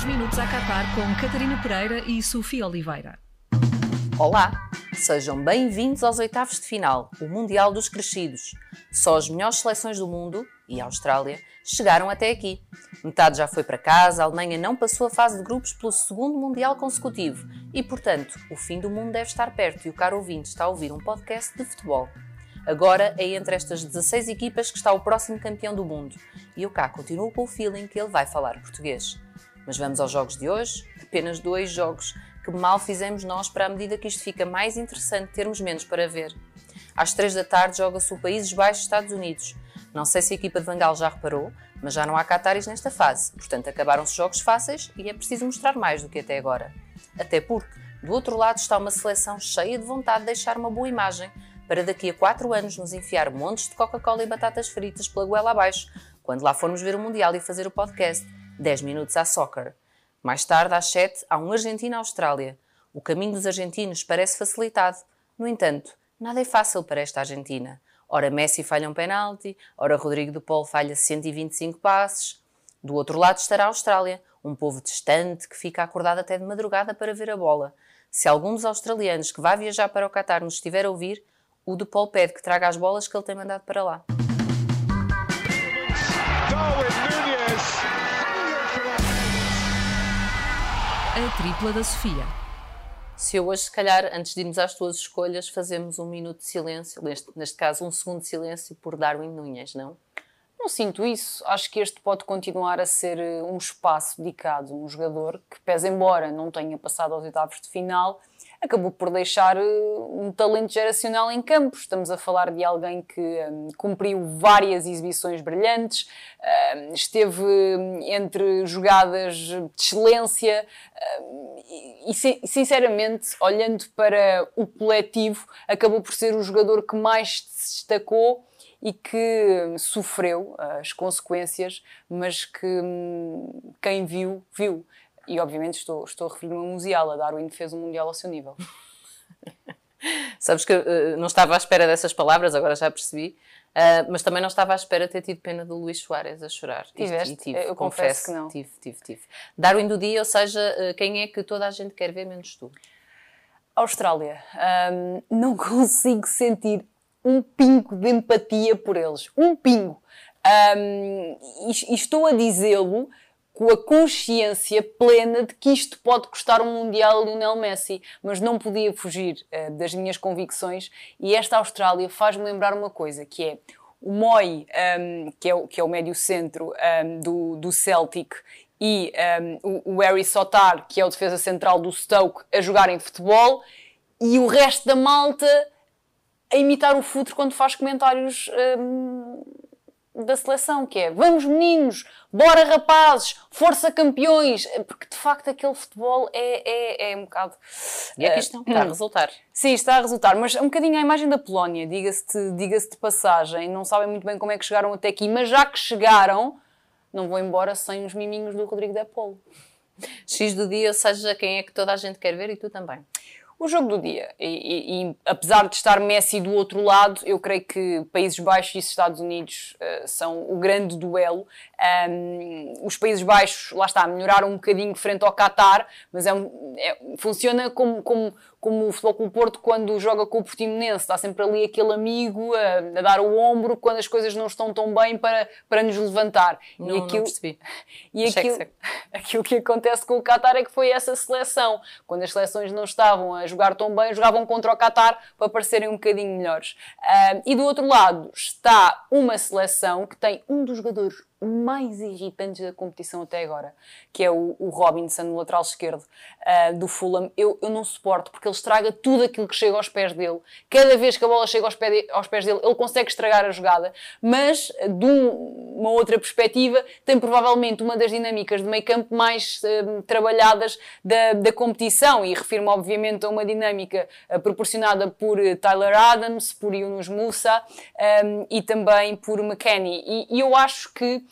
10 minutos a Qatar com Catarina Pereira e Sofia Oliveira. Olá, sejam bem-vindos aos oitavos de final, o Mundial dos Crescidos. Só as melhores seleções do mundo, e a Austrália, chegaram até aqui. Metade já foi para casa, a Alemanha não passou a fase de grupos pelo segundo Mundial consecutivo e, portanto, o fim do mundo deve estar perto e o caro ouvinte está a ouvir um podcast de futebol. Agora é entre estas 16 equipas que está o próximo campeão do mundo e eu cá continuo com o feeling que ele vai falar português. Mas vamos aos jogos de hoje? Apenas dois jogos que mal fizemos nós para a medida que isto fica mais interessante termos menos para ver. Às 3 da tarde joga-se o Países Baixos Estados Unidos. Não sei se a equipa de Vangal já reparou, mas já não há Qataris nesta fase, portanto acabaram-se jogos fáceis e é preciso mostrar mais do que até agora. Até porque, do outro lado está uma seleção cheia de vontade de deixar uma boa imagem para daqui a 4 anos nos enfiar montes de Coca-Cola e batatas fritas pela goela abaixo, quando lá formos ver o Mundial e fazer o podcast 10 minutos à soccer. Mais tarde, às 7, há um Argentina-Austrália. O caminho dos argentinos parece facilitado. No entanto, nada é fácil para esta Argentina. Ora Messi falha um penalti, ora Rodrigo de Paul falha 125 passes. Do outro lado estará a Austrália, um povo distante que fica acordado até de madrugada para ver a bola. Se algum dos australianos que vai viajar para o Qatar nos estiver a ouvir, o de Paul pede que traga as bolas que ele tem mandado para lá. Tripla da Sofia. Se eu hoje, se calhar, antes de irmos às tuas escolhas, fazemos um minuto de silêncio, neste, neste caso um segundo de silêncio por Darwin Nunes, não? Não sinto isso. Acho que este pode continuar a ser eh, um espaço dedicado a um jogador que, pese embora não tenha passado aos oitavos de final, acabou por deixar eh, um talento geracional em campo. Estamos a falar de alguém que um, cumpriu várias exibições brilhantes, um, esteve hum, entre jogadas de excelência e, sinceramente, olhando para o coletivo, acabou por ser o jogador que mais se destacou e que sofreu as consequências, mas que hum, quem viu, viu. E obviamente estou, estou a referir-me a Musiala. Darwin fez um Mundial ao seu nível. Sabes que uh, não estava à espera dessas palavras, agora já percebi. Uh, mas também não estava à espera de ter tido pena do Luís Soares a chorar. Tiveste? tive, eu confesso que não. Tive, tive, tive. Darwin do dia, ou seja, uh, quem é que toda a gente quer ver menos tu? Austrália. Um, não consigo sentir um pingo de empatia por eles. Um pingo. Um, e, e estou a dizê-lo com a consciência plena de que isto pode custar um Mundial a Lionel Messi, mas não podia fugir uh, das minhas convicções e esta Austrália faz-me lembrar uma coisa, que é o Moy, um, que, é o, que é o médio centro um, do, do Celtic, e um, o, o Harry Sotar, que é o defesa central do Stoke, a jogarem futebol, e o resto da malta a imitar o futre quando faz comentários da seleção, que é vamos meninos, bora rapazes, força campeões, porque de facto aquele futebol é, é, é um bocado. E é que isto está a resultar. Sim, está a resultar, mas um bocadinho a imagem da Polónia, diga-se de, diga de passagem, não sabem muito bem como é que chegaram até aqui, mas já que chegaram, não vão embora sem os miminhos do Rodrigo de Polo. X do dia, seja, quem é que toda a gente quer ver e tu também o jogo do dia. E, e, e, apesar de estar Messi do outro lado, eu creio que Países Baixos e Estados Unidos uh, são o grande duelo. Um, os Países Baixos, lá está, melhoraram um bocadinho frente ao Qatar, mas é, um, é funciona como, como, como o Futebol Clube Porto quando joga com o Portimonense, está sempre ali aquele amigo a, a, dar o ombro quando as coisas não estão tão bem para, para nos levantar. Não, e aquilo, não percebi. E aquilo, aquilo que acontece com o Qatar é que foi essa seleção. Quando as seleções não estavam a jogar tão bem, jogavam contra o Qatar para parecerem um bocadinho melhores. Uh, e do outro lado está uma seleção que tem um dos jogadores mais irritantes da competição até agora, que é o, o Robinson, no lateral esquerdo uh, do Fulham. Eu, eu não suporto, porque ele estraga tudo aquilo que chega aos pés dele. Cada vez que a bola chega aos, pé de, aos pés dele, ele consegue estragar a jogada, mas de um, uma outra perspectiva, tem provavelmente uma das dinâmicas de meio campo mais uh, trabalhadas da, da competição, e refiro-me obviamente a uma dinâmica uh, proporcionada por Tyler Adams, por Yunus Musa um, e também por McKennie. E, e eu acho que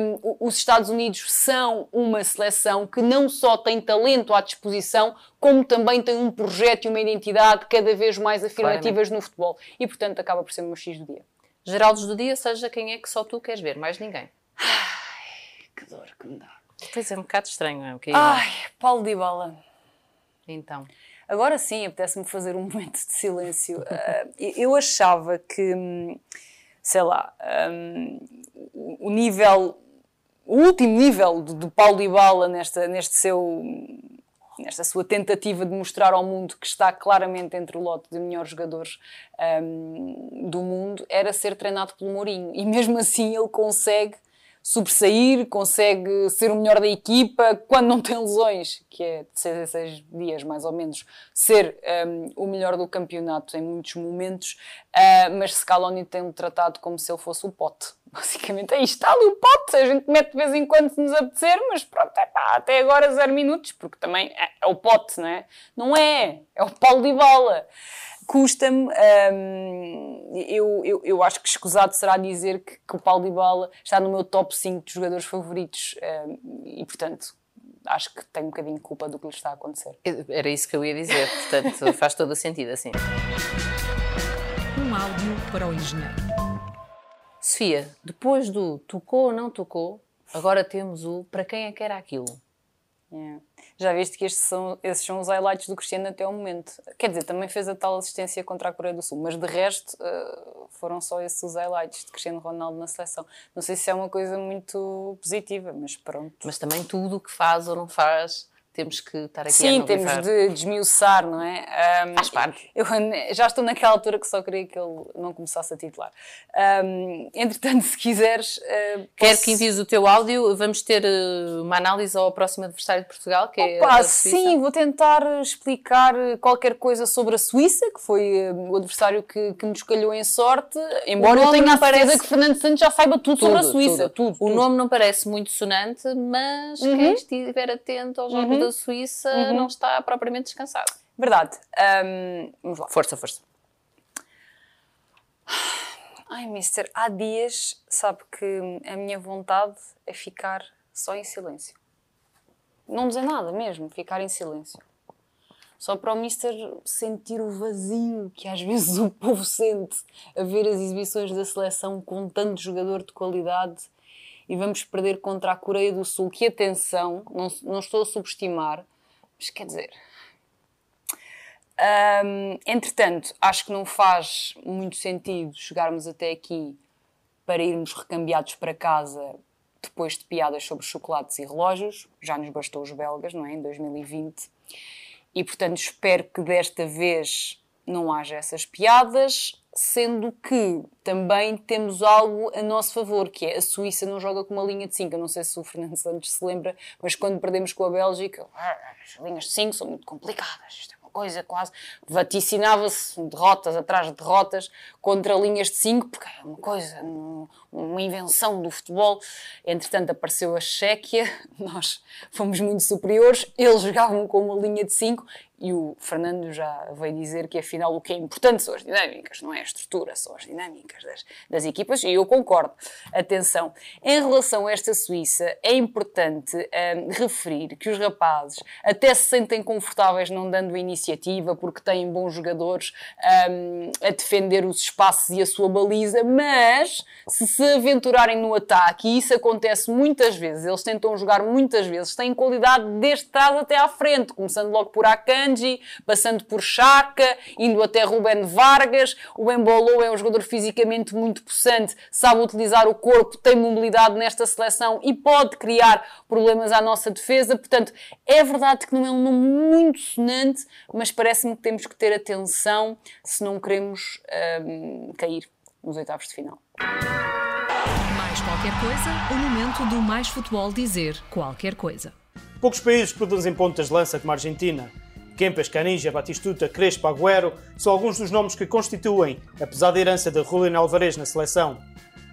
um, os Estados Unidos são uma seleção que não só tem talento à disposição, como também tem um projeto e uma identidade cada vez mais afirmativas Claramente. no futebol. E, portanto, acaba por ser o meu X do dia. Geraldos do dia, seja quem é que só tu queres ver, mais ninguém. Ai, que dor que me dá. Pois é, um bocado estranho, é? Okay, Ai, Paulo Dybala. Então. Agora sim, apetece-me fazer um momento de silêncio. Uh, eu achava que, hum, sei lá, um, o nível, o último nível do Paulo Dybala nesta, neste seu nesta sua tentativa de mostrar ao mundo que está claramente entre o lote de melhores jogadores um, do mundo, era ser treinado pelo Mourinho. E mesmo assim ele consegue sobressair, consegue ser o melhor da equipa, quando não tem lesões, que é de 6 a 6 dias mais ou menos, ser um, o melhor do campeonato em muitos momentos, uh, mas Scaloni tem-o tratado como se ele fosse o pote. Basicamente é isto, está ali o pote, a gente mete de vez em quando se nos apetecer, mas pronto, é pá, até agora zero minutos, porque também é, é o pote, não é? Não é, é o Paulo de Bala custa-me. Um, eu, eu, eu acho que escusado será dizer que, que o Paulo Dybala está no meu top 5 de jogadores favoritos um, e, portanto, acho que tem um bocadinho de culpa do que lhe está a acontecer. Era isso que eu ia dizer, portanto, faz todo o sentido assim. Um áudio para o engenheiro. Sofia, depois do tocou ou não tocou, agora temos o para quem é que era aquilo. Yeah. Já viste que estes são, esses são os highlights do Cristiano até o momento. Quer dizer, também fez a tal assistência contra a Coreia do Sul, mas de resto uh, foram só esses os highlights de Cristiano Ronaldo na seleção. Não sei se é uma coisa muito positiva, mas pronto. Mas também tudo o que faz ou não faz temos que estar aqui Sim, a temos de desmiuçar, não é? Um, Faz parte. Eu, já estou naquela altura que só queria que ele não começasse a titular. Um, entretanto, se quiseres... Uh, Quero posso... que envies o teu áudio. Vamos ter uh, uma análise ao próximo adversário de Portugal, que é Opa, Sim, vou tentar explicar qualquer coisa sobre a Suíça, que foi o adversário que, que nos calhou em sorte, embora eu tenha a certeza parece... que Fernando Santos já saiba tudo, tudo sobre a Suíça. Tudo. Tudo, o nome não parece muito sonante, mas uhum. quem estiver atento aos jogos uhum da Suíça uhum. não está propriamente descansado. Verdade. Um, vamos lá. Força, força. Ai, mister, há dias, sabe que a minha vontade é ficar só em silêncio. Não dizer nada mesmo, ficar em silêncio. Só para o mister sentir o vazio que às vezes o povo sente a ver as exibições da seleção com tanto jogador de qualidade e vamos perder contra a Coreia do Sul, que atenção, não, não estou a subestimar, mas quer dizer. Um, entretanto, acho que não faz muito sentido chegarmos até aqui para irmos recambiados para casa depois de piadas sobre chocolates e relógios. Já nos bastou os belgas, não é? Em 2020. E portanto, espero que desta vez não haja essas piadas sendo que também temos algo a nosso favor, que é a Suíça não joga com uma linha de 5. Eu não sei se o Fernando Santos se lembra, mas quando perdemos com a Bélgica, as linhas de 5 são muito complicadas. Isto é uma coisa quase. Vaticinava-se derrotas atrás de derrotas contra linhas de 5, porque é uma coisa, uma invenção do futebol. Entretanto, apareceu a Chequia, nós fomos muito superiores, eles jogavam com uma linha de 5 e o Fernando já veio dizer que afinal o que é importante são as dinâmicas, não é a estrutura, são as dinâmicas das, das equipas, e eu concordo. Atenção, em relação a esta Suíça, é importante um, referir que os rapazes até se sentem confortáveis não dando iniciativa porque têm bons jogadores um, a defender os espaços e a sua baliza, mas se se aventurarem no ataque, e isso acontece muitas vezes, eles tentam jogar muitas vezes, têm qualidade desde trás até à frente, começando logo por Akan Akanji, passando por Chaka, indo até Ruben Vargas. O Embolo é um jogador fisicamente muito possante, sabe utilizar o corpo, tem mobilidade nesta seleção e pode criar problemas à nossa defesa. Portanto, é verdade que não é um nome muito sonante, mas parece-me que temos que ter atenção se não queremos um, cair nos oitavos de final. Mais qualquer coisa, o momento do Mais Futebol dizer qualquer coisa. Poucos países produzem pontas de lança como a Argentina. Kempes, Canija, Batistuta, Crespo, Agüero são alguns dos nomes que constituem a pesada herança de Julián Alvarez na seleção.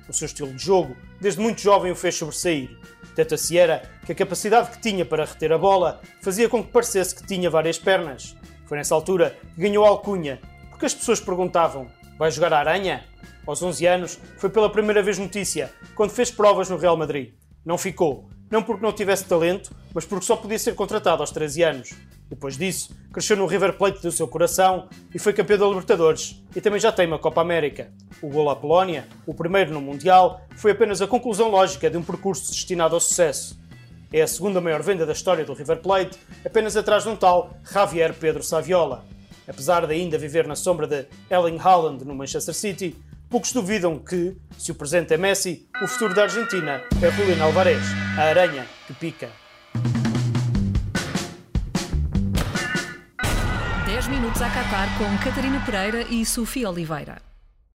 O seu estilo de jogo, desde muito jovem, o fez sobressair. Tanto-se era que a capacidade que tinha para reter a bola fazia com que parecesse que tinha várias pernas. Foi nessa altura que ganhou a alcunha, porque as pessoas perguntavam: vai jogar a aranha? Aos 11 anos, foi pela primeira vez notícia, quando fez provas no Real Madrid. Não ficou, não porque não tivesse talento, mas porque só podia ser contratado aos 13 anos. Depois disso, cresceu no River Plate do seu coração e foi campeão da Libertadores e também já tem uma Copa América. O gol à Polónia, o primeiro no Mundial, foi apenas a conclusão lógica de um percurso destinado ao sucesso. é a segunda maior venda da história do River Plate, apenas atrás de um tal Javier Pedro Saviola. Apesar de ainda viver na sombra de Erling Haaland no Manchester City, poucos duvidam que, se o presente é Messi, o futuro da Argentina é Julián Alvarez, a aranha que pica. 10 minutos a Qatar com Catarina Pereira e Sofia Oliveira.